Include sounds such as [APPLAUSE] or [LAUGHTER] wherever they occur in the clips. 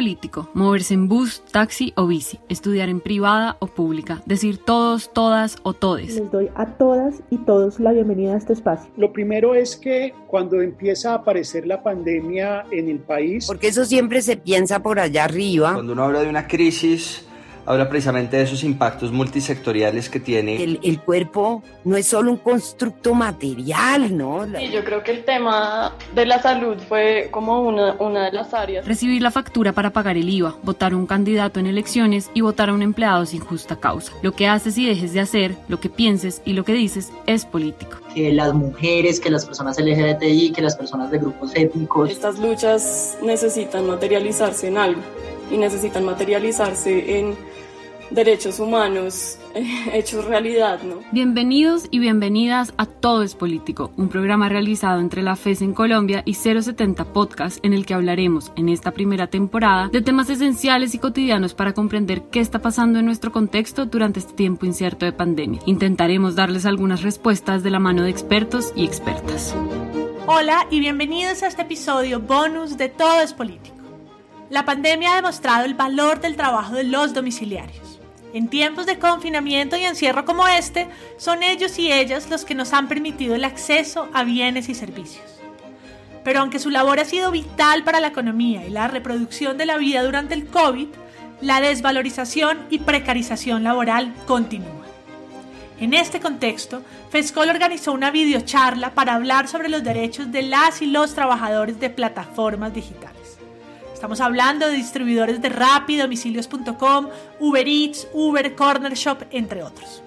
Político, moverse en bus, taxi o bici, estudiar en privada o pública, decir todos, todas o todes. Les doy a todas y todos la bienvenida a este espacio. Lo primero es que cuando empieza a aparecer la pandemia en el país... Porque eso siempre se piensa por allá arriba. Cuando uno habla de una crisis habla precisamente de esos impactos multisectoriales que tiene. El, el, cuerpo no es solo un constructo material, ¿no? Sí, yo creo que el tema de la salud fue como una, una de las áreas. Recibir la factura para pagar el IVA, votar a un candidato en elecciones y votar a un empleado sin justa causa. Lo que haces y dejes de hacer, lo que pienses y lo que dices es político. Que las mujeres, que las personas LGBTI, que las personas de grupos étnicos. Estas luchas necesitan materializarse en algo y necesitan materializarse en derechos humanos [LAUGHS] hechos realidad, ¿no? Bienvenidos y bienvenidas a Todo es Político, un programa realizado entre la FES en Colombia y 070 Podcast en el que hablaremos en esta primera temporada de temas esenciales y cotidianos para comprender qué está pasando en nuestro contexto durante este tiempo incierto de pandemia. Intentaremos darles algunas respuestas de la mano de expertos y expertas. Hola y bienvenidos a este episodio bonus de Todo es Político. La pandemia ha demostrado el valor del trabajo de los domiciliarios. En tiempos de confinamiento y encierro como este, son ellos y ellas los que nos han permitido el acceso a bienes y servicios. Pero aunque su labor ha sido vital para la economía y la reproducción de la vida durante el COVID, la desvalorización y precarización laboral continúa. En este contexto, FESCOL organizó una videocharla para hablar sobre los derechos de las y los trabajadores de plataformas digitales. Estamos hablando de distribuidores de Rappi, domicilios.com, Uber Eats, Uber, Corner Shop, entre otros.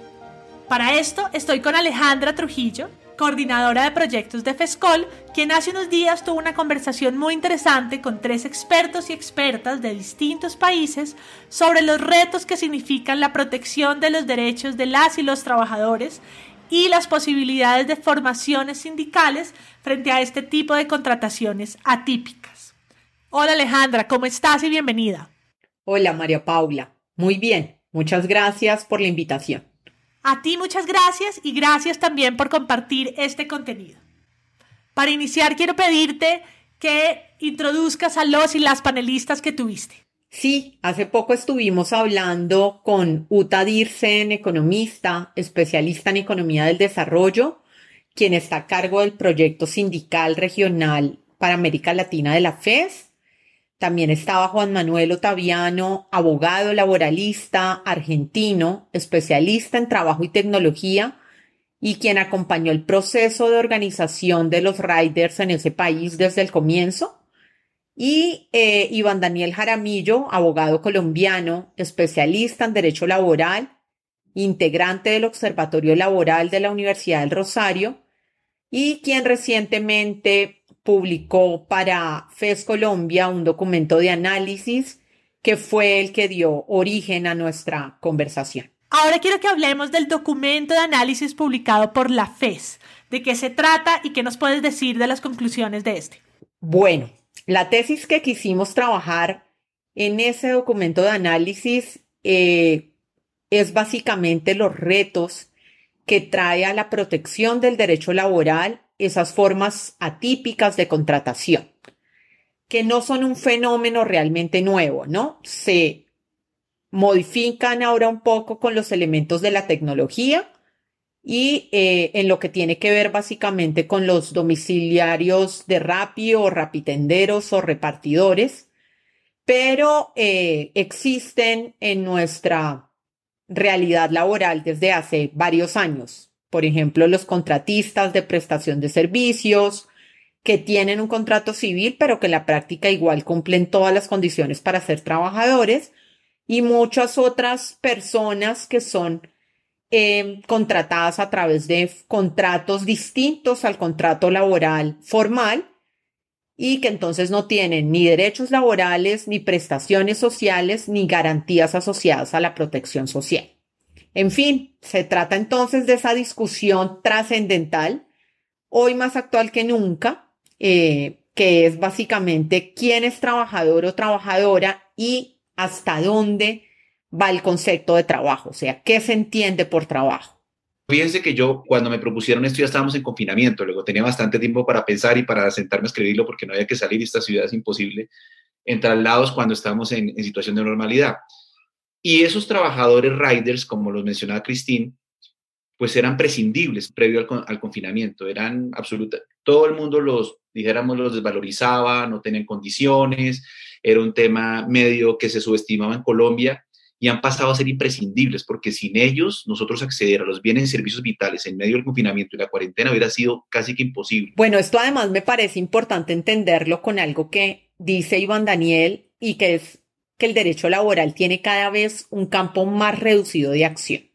Para esto estoy con Alejandra Trujillo, coordinadora de proyectos de FESCOL, quien hace unos días tuvo una conversación muy interesante con tres expertos y expertas de distintos países sobre los retos que significan la protección de los derechos de las y los trabajadores y las posibilidades de formaciones sindicales frente a este tipo de contrataciones atípicas. Hola Alejandra, ¿cómo estás y bienvenida? Hola María Paula, muy bien, muchas gracias por la invitación. A ti muchas gracias y gracias también por compartir este contenido. Para iniciar quiero pedirte que introduzcas a los y las panelistas que tuviste. Sí, hace poco estuvimos hablando con Uta Dirsen, economista, especialista en economía del desarrollo, quien está a cargo del proyecto sindical regional para América Latina de la FES también estaba Juan Manuel Otaviano, abogado laboralista argentino, especialista en trabajo y tecnología, y quien acompañó el proceso de organización de los riders en ese país desde el comienzo. Y eh, Iván Daniel Jaramillo, abogado colombiano, especialista en derecho laboral, integrante del Observatorio Laboral de la Universidad del Rosario, y quien recientemente publicó para FES Colombia un documento de análisis que fue el que dio origen a nuestra conversación. Ahora quiero que hablemos del documento de análisis publicado por la FES. ¿De qué se trata y qué nos puedes decir de las conclusiones de este? Bueno, la tesis que quisimos trabajar en ese documento de análisis eh, es básicamente los retos que trae a la protección del derecho laboral esas formas atípicas de contratación, que no son un fenómeno realmente nuevo, ¿no? Se modifican ahora un poco con los elementos de la tecnología y eh, en lo que tiene que ver básicamente con los domiciliarios de Rappi o rapitenderos o repartidores, pero eh, existen en nuestra realidad laboral desde hace varios años por ejemplo, los contratistas de prestación de servicios, que tienen un contrato civil, pero que en la práctica igual cumplen todas las condiciones para ser trabajadores, y muchas otras personas que son em, contratadas a través de contratos distintos al contrato laboral formal y que entonces no tienen ni derechos laborales, ni prestaciones sociales, ni garantías asociadas a la protección social. En fin, se trata entonces de esa discusión trascendental, hoy más actual que nunca, eh, que es básicamente quién es trabajador o trabajadora y hasta dónde va el concepto de trabajo, o sea, qué se entiende por trabajo. Fíjense que yo cuando me propusieron esto ya estábamos en confinamiento, luego tenía bastante tiempo para pensar y para sentarme a escribirlo porque no había que salir y esta ciudad es imposible en traslados cuando estamos en, en situación de normalidad. Y esos trabajadores riders, como los mencionaba Cristín, pues eran prescindibles previo al, al, confinamiento, eran absoluta, todo el mundo los, dijéramos, los desvalorizaba, no tenían condiciones, era un tema medio que se subestimaba en Colombia y han pasado a ser imprescindibles, porque sin ellos nosotros acceder a los bienes y servicios vitales en medio del confinamiento y la cuarentena hubiera sido casi que imposible. Bueno, esto además me parece importante entenderlo con algo que dice Iván Daniel y que es que el derecho laboral tiene cada vez un campo más reducido de acción.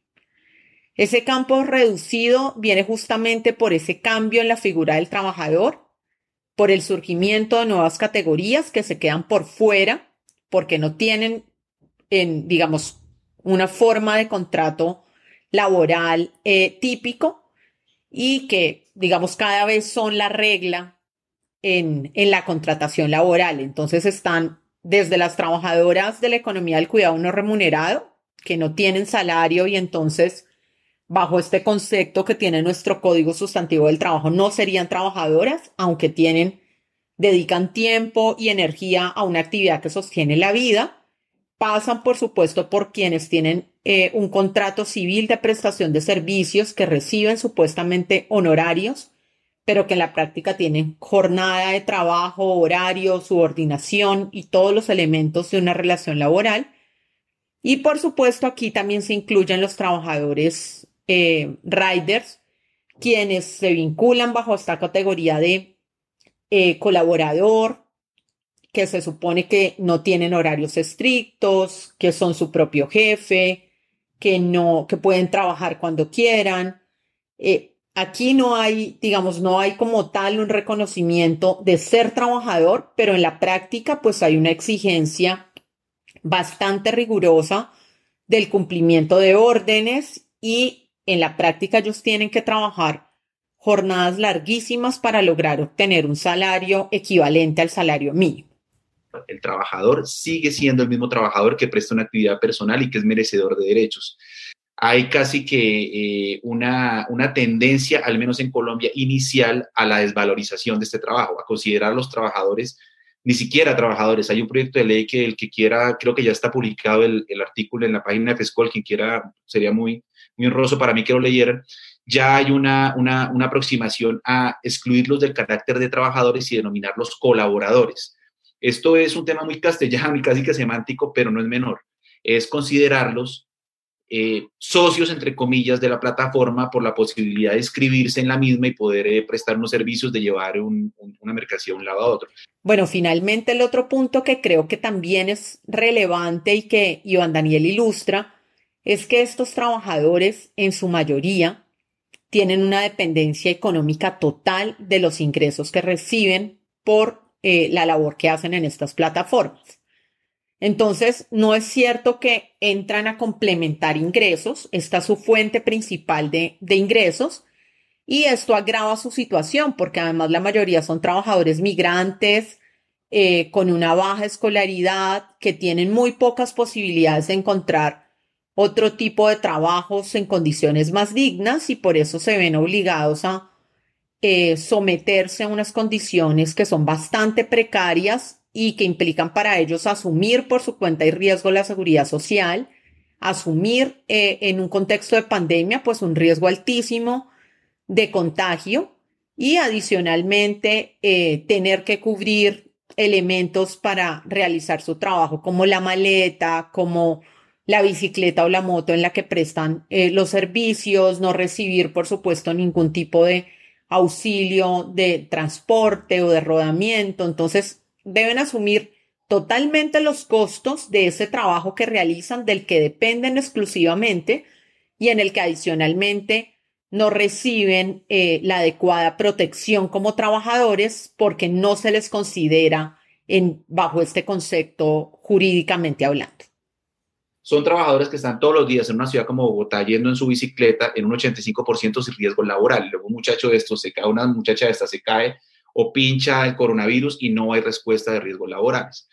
Ese campo reducido viene justamente por ese cambio en la figura del trabajador, por el surgimiento de nuevas categorías que se quedan por fuera porque no tienen, en, digamos, una forma de contrato laboral eh, típico y que, digamos, cada vez son la regla en, en la contratación laboral. Entonces están desde las trabajadoras de la economía del cuidado no remunerado, que no tienen salario y entonces bajo este concepto que tiene nuestro código sustantivo del trabajo, no serían trabajadoras, aunque tienen, dedican tiempo y energía a una actividad que sostiene la vida, pasan, por supuesto, por quienes tienen eh, un contrato civil de prestación de servicios que reciben supuestamente honorarios, pero que en la práctica tienen jornada de trabajo, horario, subordinación y todos los elementos de una relación laboral. Y por supuesto, aquí también se incluyen los trabajadores eh, riders, quienes se vinculan bajo esta categoría de eh, colaborador, que se supone que no tienen horarios estrictos, que son su propio jefe, que no, que pueden trabajar cuando quieran. Eh, aquí no hay, digamos, no hay como tal un reconocimiento de ser trabajador, pero en la práctica pues hay una exigencia bastante rigurosa del cumplimiento de órdenes y en la práctica ellos tienen que trabajar jornadas larguísimas para lograr obtener un salario equivalente al salario mínimo. El trabajador sigue siendo el mismo trabajador que presta una actividad personal y que es merecedor de derechos. Hay casi que eh, una, una tendencia, al menos en Colombia, inicial a la desvalorización de este trabajo, a considerar a los trabajadores ni siquiera trabajadores. Hay un proyecto de ley que el que quiera, creo que ya está publicado el, el artículo en la página de FESCOL, quien quiera, sería muy, muy honroso para mí que lo leyeran, ya hay una, una, una aproximación a excluirlos del carácter de trabajadores y denominarlos colaboradores. Esto es un tema muy castellano y casi que semántico, pero no es menor. Es considerarlos eh, socios, entre comillas, de la plataforma por la posibilidad de inscribirse en la misma y poder eh, prestar unos servicios de llevar un, un, una mercancía de un lado a otro. Bueno, finalmente el otro punto que creo que también es relevante y que Iván Daniel ilustra es que estos trabajadores, en su mayoría, tienen una dependencia económica total de los ingresos que reciben por eh, la labor que hacen en estas plataformas. Entonces, no es cierto que entran a complementar ingresos, esta es su fuente principal de, de ingresos, y esto agrava su situación porque además la mayoría son trabajadores migrantes eh, con una baja escolaridad que tienen muy pocas posibilidades de encontrar otro tipo de trabajos en condiciones más dignas y por eso se ven obligados a eh, someterse a unas condiciones que son bastante precarias y que implican para ellos asumir por su cuenta y riesgo la seguridad social, asumir eh, en un contexto de pandemia pues un riesgo altísimo de contagio y adicionalmente eh, tener que cubrir elementos para realizar su trabajo como la maleta, como la bicicleta o la moto en la que prestan eh, los servicios, no recibir, por supuesto, ningún tipo de auxilio de transporte o de rodamiento. Entonces, deben asumir totalmente los costos de ese trabajo que realizan, del que dependen exclusivamente y en el que adicionalmente no reciben eh, la adecuada protección como trabajadores porque no se les considera en, bajo este concepto jurídicamente hablando. Son trabajadores que están todos los días en una ciudad como Bogotá yendo en su bicicleta en un 85% sin riesgo laboral. Luego un muchacho de estos se cae, una muchacha de esta se cae o pincha el coronavirus y no hay respuesta de riesgos laborales.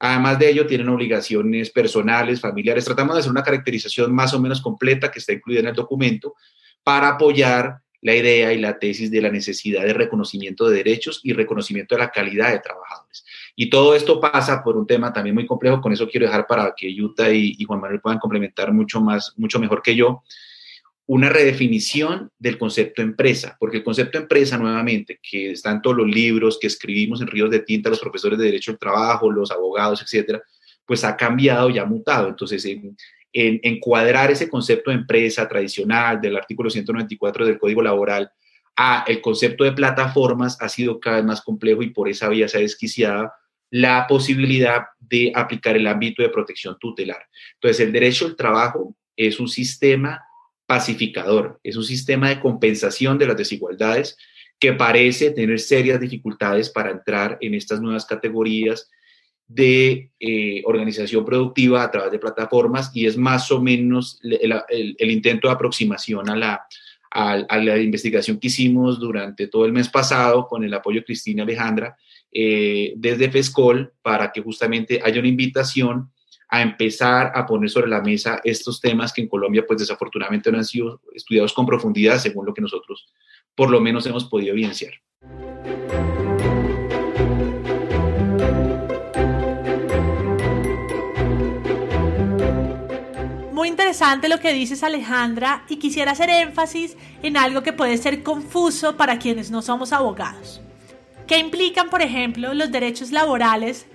Además de ello, tienen obligaciones personales, familiares. Tratamos de hacer una caracterización más o menos completa que está incluida en el documento para apoyar la idea y la tesis de la necesidad de reconocimiento de derechos y reconocimiento de la calidad de trabajadores. Y todo esto pasa por un tema también muy complejo, con eso quiero dejar para que Yuta y, Juan Manuel puedan complementar mucho más, mucho mejor que yo, una redefinición del concepto empresa, porque el concepto empresa, nuevamente, que está en todos los libros que escribimos en Ríos de Tinta, los profesores de Derecho al Trabajo, los abogados, etcétera, pues ha cambiado y ha mutado. Entonces, en, en encuadrar ese concepto de empresa tradicional del artículo 194 del Código Laboral a el concepto de plataformas ha sido cada vez más complejo y por esa vía se ha desquiciado la posibilidad de aplicar el ámbito de protección tutelar. Entonces, el derecho al trabajo es un sistema pacificador, es un sistema de compensación de las desigualdades que parece tener serias dificultades para entrar en estas nuevas categorías de eh, organización productiva a través de plataformas y es más o menos el, intento de aproximación a la, a, la investigación que hicimos durante todo el mes pasado con el apoyo de Cristina Alejandra eh, desde FESCOL para que justamente haya una invitación a empezar a poner sobre la mesa estos temas que en Colombia pues desafortunadamente no han sido estudiados con profundidad según lo que nosotros por lo menos hemos podido evidenciar. interesante lo que dices Alejandra y quisiera hacer énfasis en algo que puede ser confuso para quienes no somos abogados. ¿Qué implican, por ejemplo, los derechos laborales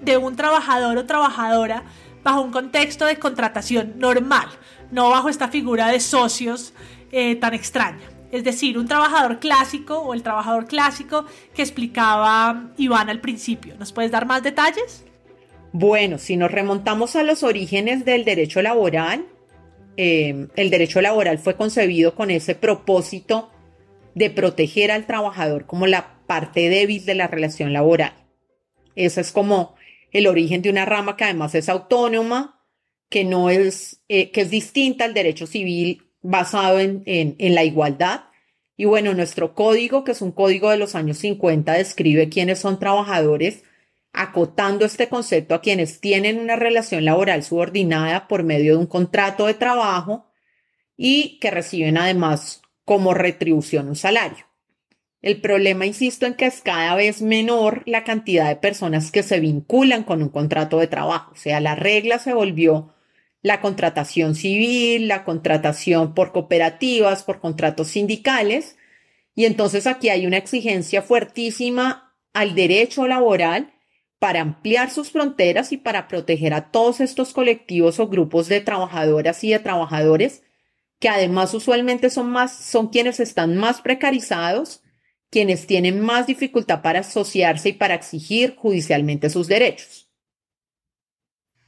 de un trabajador o trabajadora bajo un contexto de contratación normal, no bajo esta figura de socios eh, tan extraña? Es decir, un trabajador clásico o el trabajador clásico que explicaba Iván al principio. ¿Nos puedes dar más detalles? Bueno, si nos remontamos a los orígenes del derecho laboral, eh, el derecho laboral fue concebido con ese propósito de proteger al trabajador como la parte débil de la relación laboral. Ese es como el origen de una rama que además es autónoma, que no es, eh, que es distinta al derecho civil basado en, en la igualdad. Y bueno, nuestro código, que es un código de los años 50, describe quiénes son trabajadores acotando este concepto a quienes tienen una relación laboral subordinada por medio de un contrato de trabajo y que reciben además como retribución un salario. El problema, insisto, en que es cada vez menor la cantidad de personas que se vinculan con un contrato de trabajo. O sea, la regla se volvió la contratación civil, la contratación por cooperativas, por contratos sindicales. Y entonces aquí hay una exigencia fuertísima al derecho laboral para ampliar sus fronteras y para proteger a todos estos colectivos o grupos de trabajadoras y de trabajadores que además usualmente son más son quienes están más precarizados, quienes tienen más dificultad para asociarse y para exigir judicialmente sus derechos.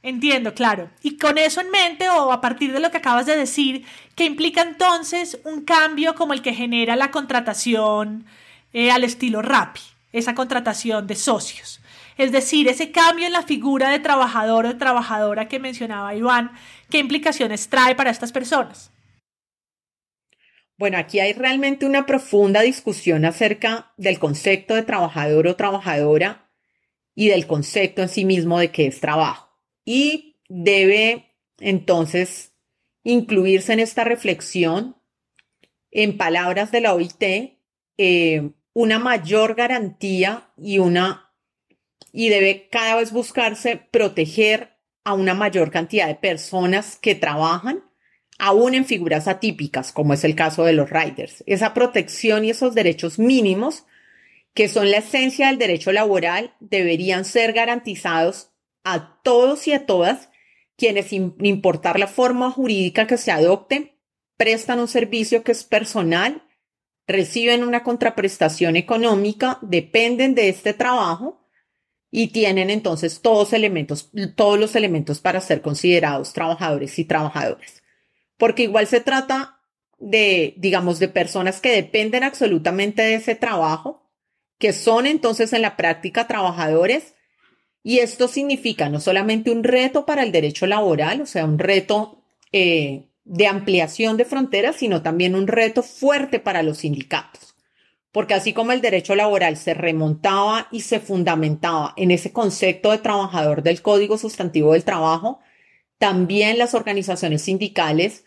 Entiendo, claro. Y con eso en mente, o a partir de lo que acabas de decir, ¿qué implica entonces un cambio como el que genera la contratación eh, al estilo RAPI, esa contratación de socios? Es decir, ese cambio en la figura de trabajador o trabajadora que mencionaba Iván, ¿qué implicaciones trae para estas personas? Bueno, aquí hay realmente una profunda discusión acerca del concepto de trabajador o trabajadora y del concepto en sí mismo de qué es trabajo. Y debe entonces incluirse en esta reflexión, en palabras de la OIT, eh, una mayor garantía y una y debe cada vez buscarse proteger a una mayor cantidad de personas que trabajan, aún en figuras atípicas, como es el caso de los riders. Esa protección y esos derechos mínimos, que son la esencia del derecho laboral, deberían ser garantizados a todos y a todas quienes, sin importar la forma jurídica que se adopte, prestan un servicio que es personal, reciben una contraprestación económica, dependen de este trabajo y tienen entonces todos, elementos, todos los elementos para ser considerados trabajadores y trabajadoras. Porque igual se trata de, digamos, de personas que dependen absolutamente de ese trabajo, que son entonces en la práctica trabajadores. Y esto significa no solamente un reto para el derecho laboral, o sea, un reto eh, de ampliación de fronteras, sino también un reto fuerte para los sindicatos. Porque así como el derecho laboral se remontaba y se fundamentaba en ese concepto de trabajador del Código Sustantivo del Trabajo, también las organizaciones sindicales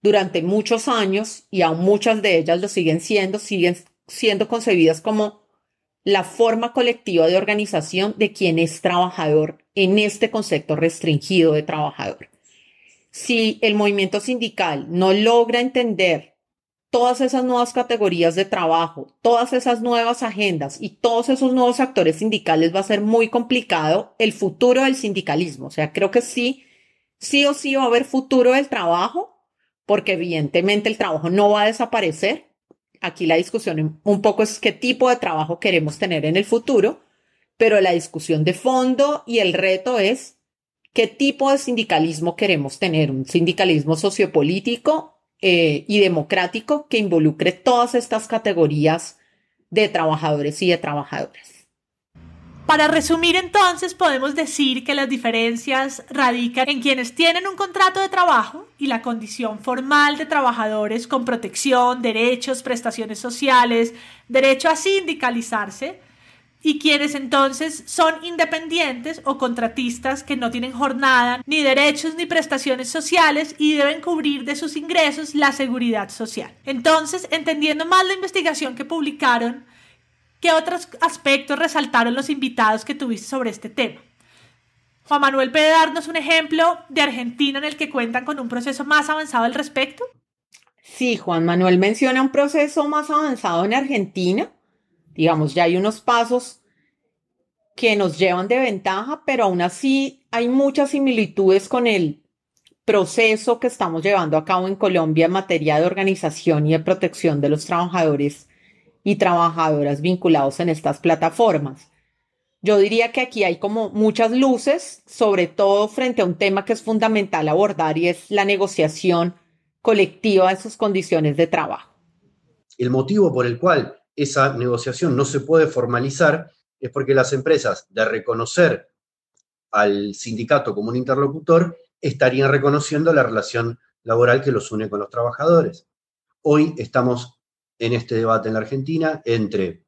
durante muchos años, y aún muchas de ellas lo siguen siendo, siguen siendo concebidas como la forma colectiva de organización de quien es trabajador en este concepto restringido de trabajador. Si el movimiento sindical no logra entender todas esas nuevas categorías de trabajo, todas esas nuevas agendas y todos esos nuevos actores sindicales, va a ser muy complicado el futuro del sindicalismo. O sea, creo que sí, sí o sí va a haber futuro del trabajo, porque evidentemente el trabajo no va a desaparecer. Aquí la discusión un poco es qué tipo de trabajo queremos tener en el futuro, pero la discusión de fondo y el reto es qué tipo de sindicalismo queremos tener, un sindicalismo sociopolítico eh, y democrático que involucre todas estas categorías de trabajadores y de trabajadoras. Para resumir entonces, podemos decir que las diferencias radican en quienes tienen un contrato de trabajo y la condición formal de trabajadores con protección, derechos, prestaciones sociales, derecho a sindicalizarse, y quienes entonces son independientes o contratistas que no tienen jornada, ni derechos ni prestaciones sociales y deben cubrir de sus ingresos la seguridad social. Entonces, entendiendo más la investigación que publicaron, ¿Qué otros aspectos resaltaron los invitados que tuviste sobre este tema? Juan Manuel, ¿puede darnos un ejemplo de Argentina en el que cuentan con un proceso más avanzado al respecto? Sí, Juan Manuel menciona un proceso más avanzado en Argentina. Digamos, ya hay unos pasos que nos llevan de ventaja, pero aún así hay muchas similitudes con el proceso que estamos llevando a cabo en Colombia en materia de organización y de protección de los trabajadores y trabajadoras vinculados en estas plataformas. Yo diría que aquí hay como muchas luces, sobre todo frente a un tema que es fundamental abordar y es la negociación colectiva de sus condiciones de trabajo. El motivo por el cual esa negociación no se puede formalizar es porque las empresas, de reconocer al sindicato como un interlocutor, estarían reconociendo la relación laboral que los une con los trabajadores. Hoy estamos en este debate en la Argentina entre,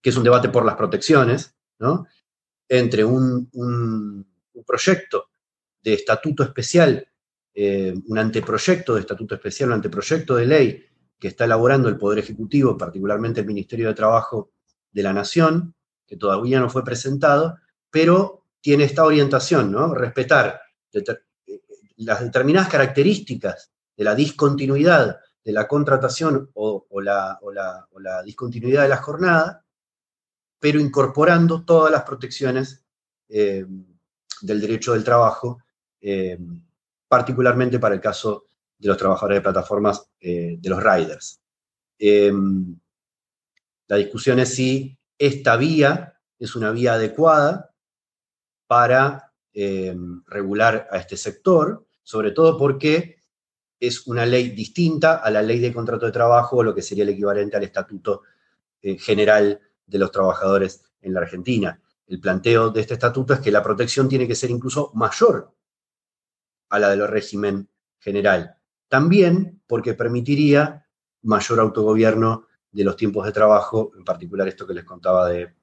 que es un debate por las protecciones, ¿no? entre un, proyecto de estatuto especial, eh, un anteproyecto de estatuto especial, un anteproyecto de ley que está elaborando el Poder Ejecutivo, particularmente el Ministerio de Trabajo de la Nación, que todavía no fue presentado, pero tiene esta orientación, ¿no? Respetar eh, las determinadas características de la discontinuidad de la contratación o, la, discontinuidad de la jornada, pero incorporando todas las protecciones eh, del derecho del trabajo, eh, particularmente para el caso de los trabajadores de plataformas, eh, de los riders. la discusión es si esta vía es una vía adecuada para regular a este sector, sobre todo porque es una ley distinta a la ley de contrato de trabajo o lo que sería el equivalente al estatuto eh, general de los trabajadores en la Argentina. El planteo de este estatuto es que la protección tiene que ser incluso mayor a la del régimen general. También porque permitiría mayor autogobierno de los tiempos de trabajo, en particular esto que les contaba de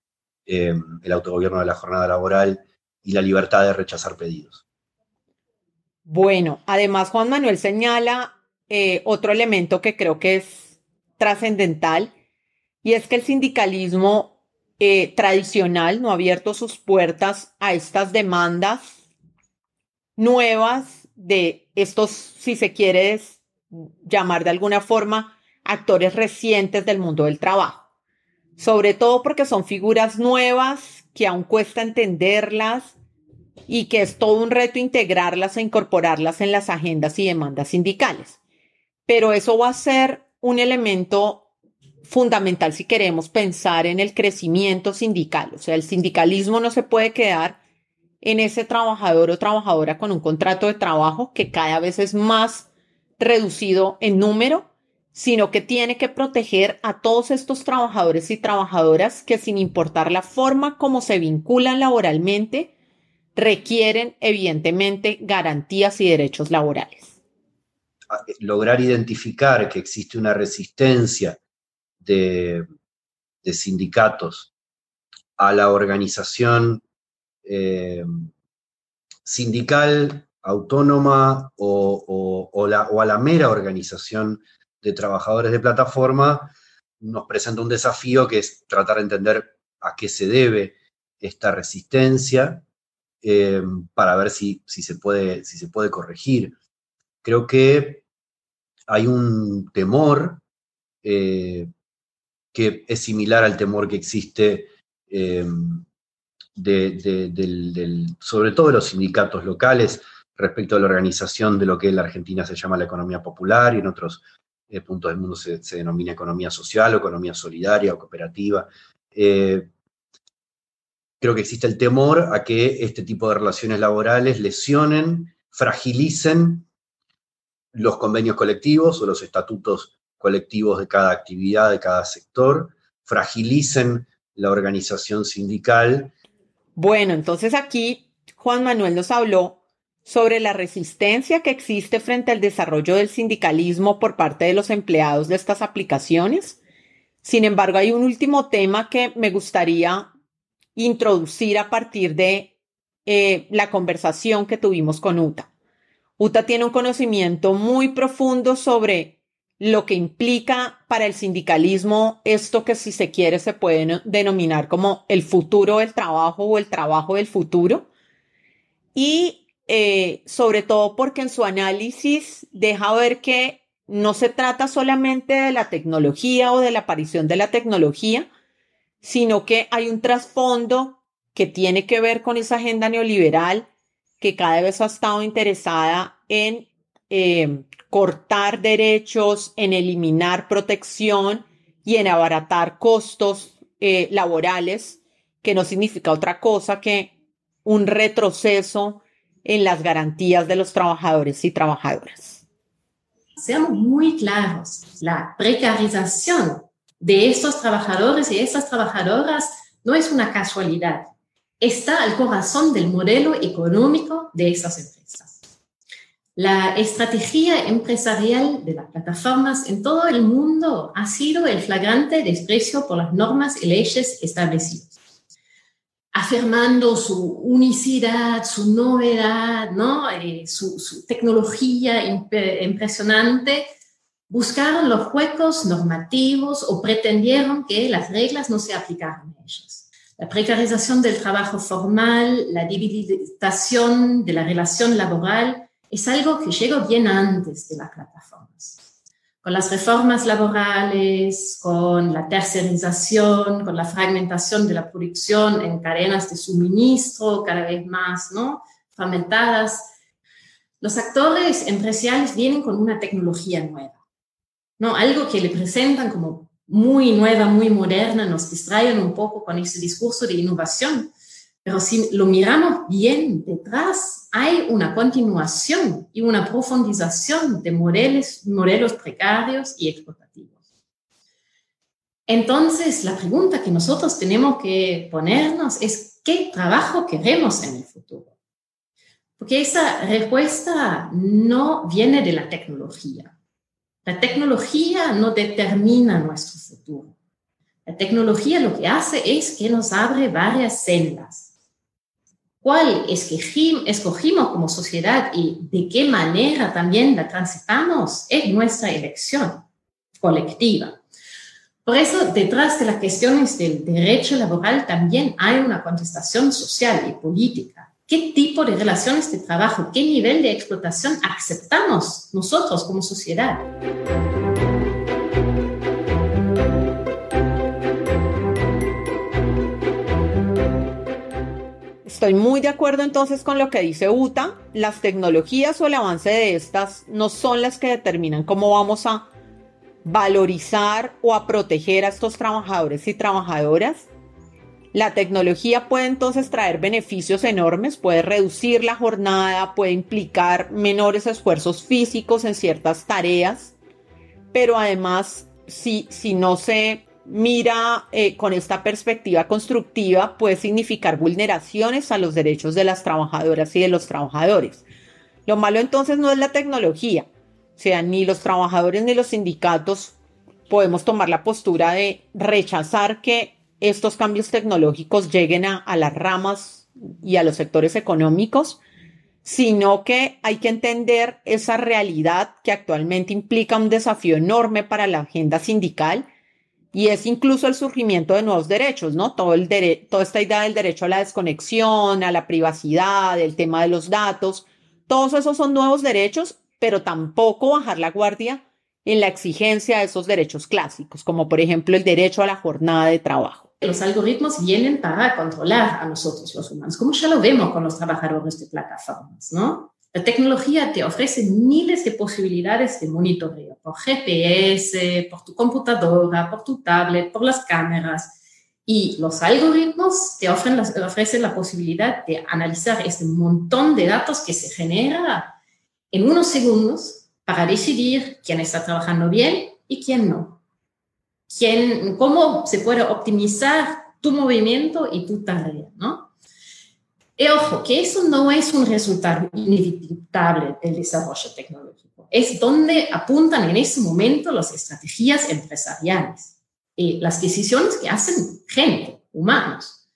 eh, el autogobierno de la jornada laboral y la libertad de rechazar pedidos. Bueno, además Juan Manuel señala eh, otro elemento que creo que es trascendental y es que el sindicalismo eh, tradicional no ha abierto sus puertas a estas demandas nuevas de estos, si se quiere llamar de alguna forma, actores recientes del mundo del trabajo. Sobre todo porque son figuras nuevas que aún cuesta entenderlas, y que es todo un reto integrarlas e incorporarlas en las agendas y demandas sindicales. Pero eso va a ser un elemento fundamental si queremos pensar en el crecimiento sindical. O sea, el sindicalismo no se puede quedar en ese trabajador o trabajadora con un contrato de trabajo que cada vez es más reducido en número sino que tiene que proteger a todos estos trabajadores y trabajadoras que sin importar la forma como se vinculan laboralmente, requieren evidentemente garantías y derechos laborales. Eh, lograr identificar que existe una resistencia de, sindicatos a la organización eh, sindical autónoma o, o, a la mera organización de trabajadores de plataforma, nos presenta un desafío que es tratar de entender a qué se debe esta resistencia eh, para ver si, si, se puede, si se puede corregir. Creo que hay un temor eh, que es similar al temor que existe eh, sobre todo de los sindicatos locales respecto a la organización de lo que en la Argentina se llama la economía popular y en otros puntos del mundo se, denomina economía social o economía solidaria o cooperativa. Creo que existe el temor a que este tipo de relaciones laborales lesionen, fragilicen los convenios colectivos o los estatutos colectivos de cada actividad, de cada sector, fragilicen la organización sindical. Bueno, entonces aquí Juan Manuel nos habló sobre la resistencia que existe frente al desarrollo del sindicalismo por parte de los empleados de estas aplicaciones. Sin embargo, hay un último tema que me gustaría introducir a partir de eh, la conversación que tuvimos con Uta. Uta tiene un conocimiento muy profundo sobre lo que implica para el sindicalismo esto que si se quiere se puede denominar como el futuro del trabajo o el trabajo del futuro. Y eh, sobre todo porque en su análisis deja ver que no se trata solamente de la tecnología o de la aparición de la tecnología, sino que hay un trasfondo que tiene que ver con esa agenda neoliberal que cada vez ha estado interesada en eh, cortar derechos, en eliminar protección y en abaratar costos eh, laborales, que no significa otra cosa que un retroceso en las garantías de los trabajadores y trabajadoras. Seamos muy claros, la precarización de estos trabajadores y estas trabajadoras no es una casualidad, está al corazón del modelo económico de estas empresas. La estrategia empresarial de las plataformas en todo el mundo ha sido el flagrante desprecio por las normas y leyes establecidas afirmando su unicidad, su novedad, ¿no? Eh, su, tecnología impresionante, buscaron los huecos normativos o pretendieron que las reglas no se aplicaran a ellos. La precarización del trabajo formal, la debilitación de la relación laboral, es algo que llegó bien antes de las plataformas con las reformas laborales, con la tercerización, con la fragmentación de la producción en cadenas de suministro cada vez más ¿no? fragmentadas, los actores empresariales vienen con una tecnología nueva, ¿no? algo que le presentan como muy nueva, muy moderna, nos distraen un poco con ese discurso de innovación, pero si lo miramos bien detrás, hay una continuación y una profundización de modelos, modelos precarios y explotativos. Entonces, la pregunta que nosotros tenemos que ponernos es, ¿qué trabajo queremos en el futuro? Porque esa respuesta no viene de la tecnología. La tecnología no determina nuestro futuro. La tecnología lo que hace es que nos abre varias sendas cuál escogimos como sociedad y de qué manera también la transitamos es nuestra elección colectiva. Por eso, detrás de las cuestiones del derecho laboral también hay una contestación social y política. ¿Qué tipo de relaciones de trabajo, qué nivel de explotación aceptamos nosotros como sociedad? Estoy muy de acuerdo entonces con lo que dice Uta. Las tecnologías o el avance de estas no son las que determinan cómo vamos a valorizar o a proteger a estos trabajadores y trabajadoras. La tecnología puede entonces traer beneficios enormes, puede reducir la jornada, puede implicar menores esfuerzos físicos en ciertas tareas, pero además, si, si no se mira eh, con esta perspectiva constructiva, puede significar vulneraciones a los derechos de las trabajadoras y de los trabajadores. Lo malo entonces no es la tecnología, o sea, ni los trabajadores ni los sindicatos podemos tomar la postura de rechazar que estos cambios tecnológicos lleguen a, las ramas y a los sectores económicos, sino que hay que entender esa realidad que actualmente implica un desafío enorme para la agenda sindical y es incluso el surgimiento de nuevos derechos, ¿no? Todo el toda esta idea del derecho a la desconexión, a la privacidad, el tema de los datos, todos esos son nuevos derechos, pero tampoco bajar la guardia en la exigencia de esos derechos clásicos, como por ejemplo el derecho a la jornada de trabajo. Los algoritmos vienen para controlar a nosotros los humanos, como ya lo vemos con los trabajadores de plataformas, ¿no? La tecnología te ofrece miles de posibilidades de monitoreo por GPS, por tu computadora, por tu tablet, por las cámaras. Y los algoritmos te ofrecen la posibilidad de analizar este montón de datos que se genera en unos segundos para decidir quién está trabajando bien y quién no. Quién, cómo se puede optimizar tu movimiento y tu tarea, ¿no? Y ojo, que eso no es un resultado inevitable del desarrollo tecnológico, es donde apuntan en ese momento las estrategias empresariales y las decisiones que hacen gente, humanos.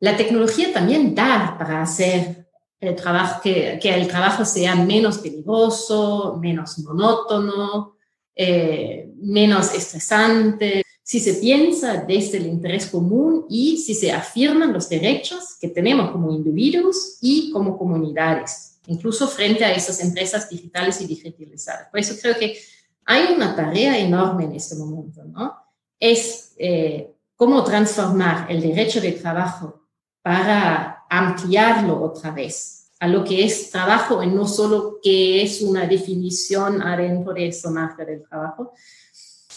La tecnología también da para hacer el trabajo, que, que el trabajo sea menos peligroso, menos monótono, eh, menos estresante si se piensa desde el interés común y si se afirman los derechos que tenemos como individuos y como comunidades, incluso frente a esas empresas digitales y digitalizadas. Por eso creo que hay una tarea enorme en este momento, ¿no? Es eh, cómo transformar el derecho de trabajo para ampliarlo otra vez a lo que es trabajo y no solo que es una definición adentro de esa marca del trabajo,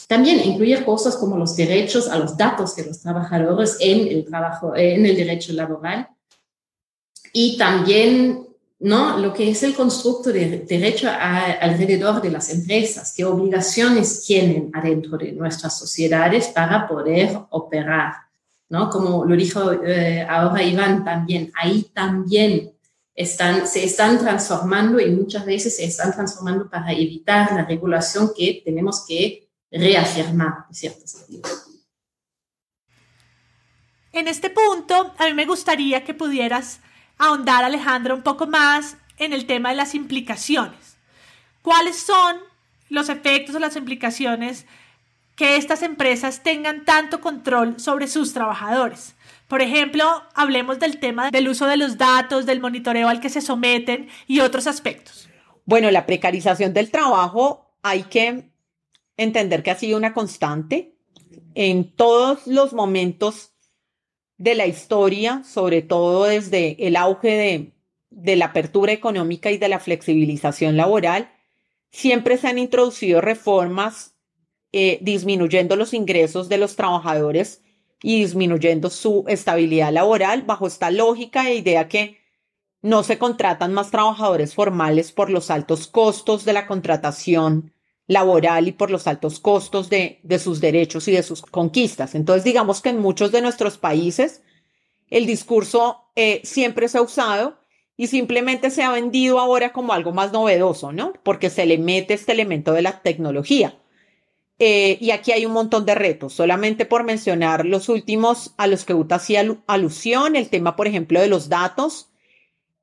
también incluir cosas como los derechos a los datos de los trabajadores en el trabajo, en el derecho laboral. Y también ¿no? lo que es el constructo de derecho alrededor de las empresas, qué obligaciones tienen adentro de nuestras sociedades para poder operar. ¿no? Como lo dijo eh, ahora Iván también, ahí también están, se están transformando y muchas veces se están transformando para evitar la regulación que tenemos que reafirmar, en cierto. En este punto, a mí me gustaría que pudieras ahondar, Alejandra, un poco más en el tema de las implicaciones. ¿Cuáles son los efectos o las implicaciones que estas empresas tengan tanto control sobre sus trabajadores? Por ejemplo, hablemos del tema del uso de los datos, del monitoreo al que se someten y otros aspectos. Bueno, la precarización del trabajo hay que entender que ha sido una constante en todos los momentos de la historia, sobre todo desde el auge de, la apertura económica y de la flexibilización laboral, siempre se han introducido reformas eh, disminuyendo los ingresos de los trabajadores y disminuyendo su estabilidad laboral bajo esta lógica e idea que no se contratan más trabajadores formales por los altos costos de la contratación laboral y por los altos costos de, de sus derechos y de sus conquistas. Entonces, digamos que en muchos de nuestros países el discurso eh, siempre se ha usado y simplemente se ha vendido ahora como algo más novedoso, ¿no? Porque se le mete este elemento de la tecnología. Eh, y aquí hay un montón de retos, solamente por mencionar los últimos a los que UTA hacía alusión, el tema, por ejemplo, de los datos,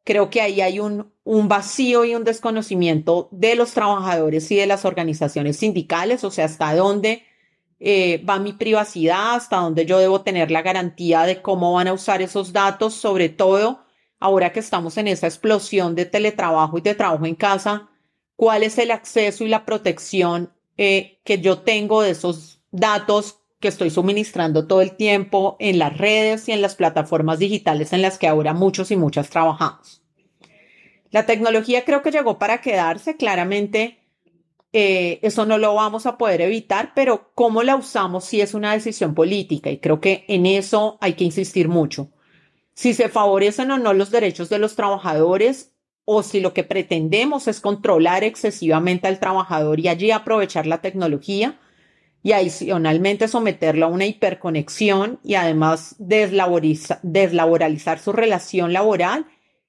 creo que ahí hay un, un vacío y un desconocimiento de los trabajadores y de las organizaciones sindicales, o sea, hasta dónde eh, va mi privacidad, hasta dónde yo debo tener la garantía de cómo van a usar esos datos, sobre todo ahora que estamos en esa explosión de teletrabajo y de trabajo en casa, cuál es el acceso y la protección eh, que yo tengo de esos datos que estoy suministrando todo el tiempo en las redes y en las plataformas digitales en las que ahora muchos y muchas trabajamos. La tecnología creo que llegó para quedarse, claramente eh, eso no lo vamos a poder evitar, pero cómo la usamos sí es una decisión política y creo que en eso hay que insistir mucho. Si se favorecen o no los derechos de los trabajadores o si lo que pretendemos es controlar excesivamente al trabajador y allí aprovechar la tecnología y adicionalmente someterlo a una hiperconexión y además deslaboralizar su relación laboral,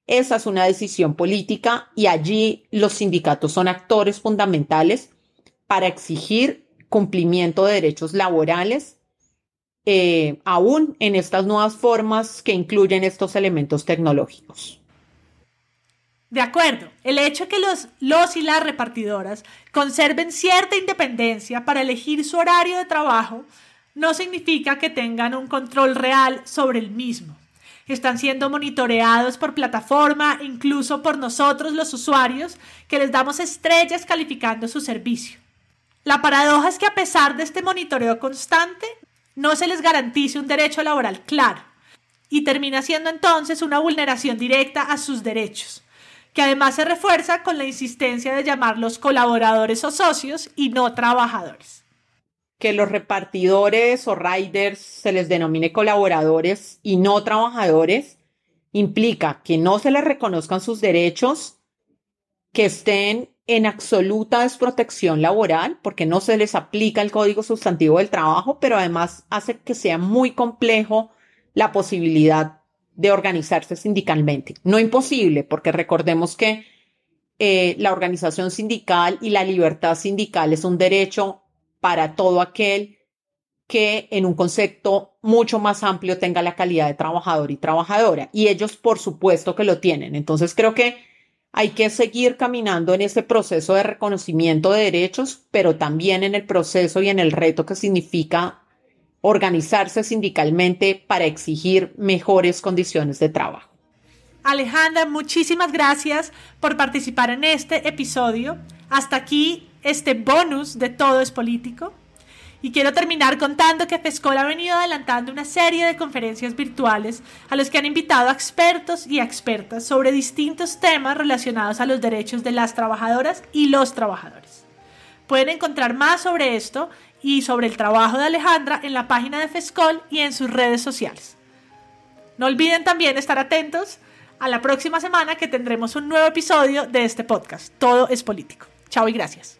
esa es una decisión política y allí los sindicatos son actores fundamentales para exigir cumplimiento de derechos laborales, eh, aún en estas nuevas formas que incluyen estos elementos tecnológicos. De acuerdo, el hecho de que los, los y las repartidoras conserven cierta independencia para elegir su horario de trabajo no significa que tengan un control real sobre el mismo. Están siendo monitoreados por plataforma, incluso por nosotros los usuarios, que les damos estrellas calificando su servicio. La paradoja es que a pesar de este monitoreo constante, no se les garantice un derecho laboral claro y termina siendo entonces una vulneración directa a sus derechos que además se refuerza con la insistencia de llamarlos colaboradores o socios y no trabajadores. Que los repartidores o riders se les denomine colaboradores y no trabajadores implica que no se les reconozcan sus derechos, que estén en absoluta desprotección laboral, porque no se les aplica el código sustantivo del trabajo, pero además hace que sea muy complejo la posibilidad de organizarse sindicalmente. No imposible, porque recordemos que eh, la organización sindical y la libertad sindical es un derecho para todo aquel que en un concepto mucho más amplio tenga la calidad de trabajador y trabajadora. Y ellos, por supuesto, que lo tienen. Entonces, creo que hay que seguir caminando en ese proceso de reconocimiento de derechos, pero también en el proceso y en el reto que significa organizarse sindicalmente para exigir mejores condiciones de trabajo. Alejandra, muchísimas gracias por participar en este episodio. Hasta aquí este bonus de Todo es Político. Y quiero terminar contando que FESCOL ha venido adelantando una serie de conferencias virtuales a los que han invitado a expertos y expertas sobre distintos temas relacionados a los derechos de las trabajadoras y los trabajadores. Pueden encontrar más sobre esto y sobre el trabajo de Alejandra en la página de FESCOL y en sus redes sociales. No olviden también estar atentos a la próxima semana que tendremos un nuevo episodio de este podcast. Todo es político. Chao y gracias.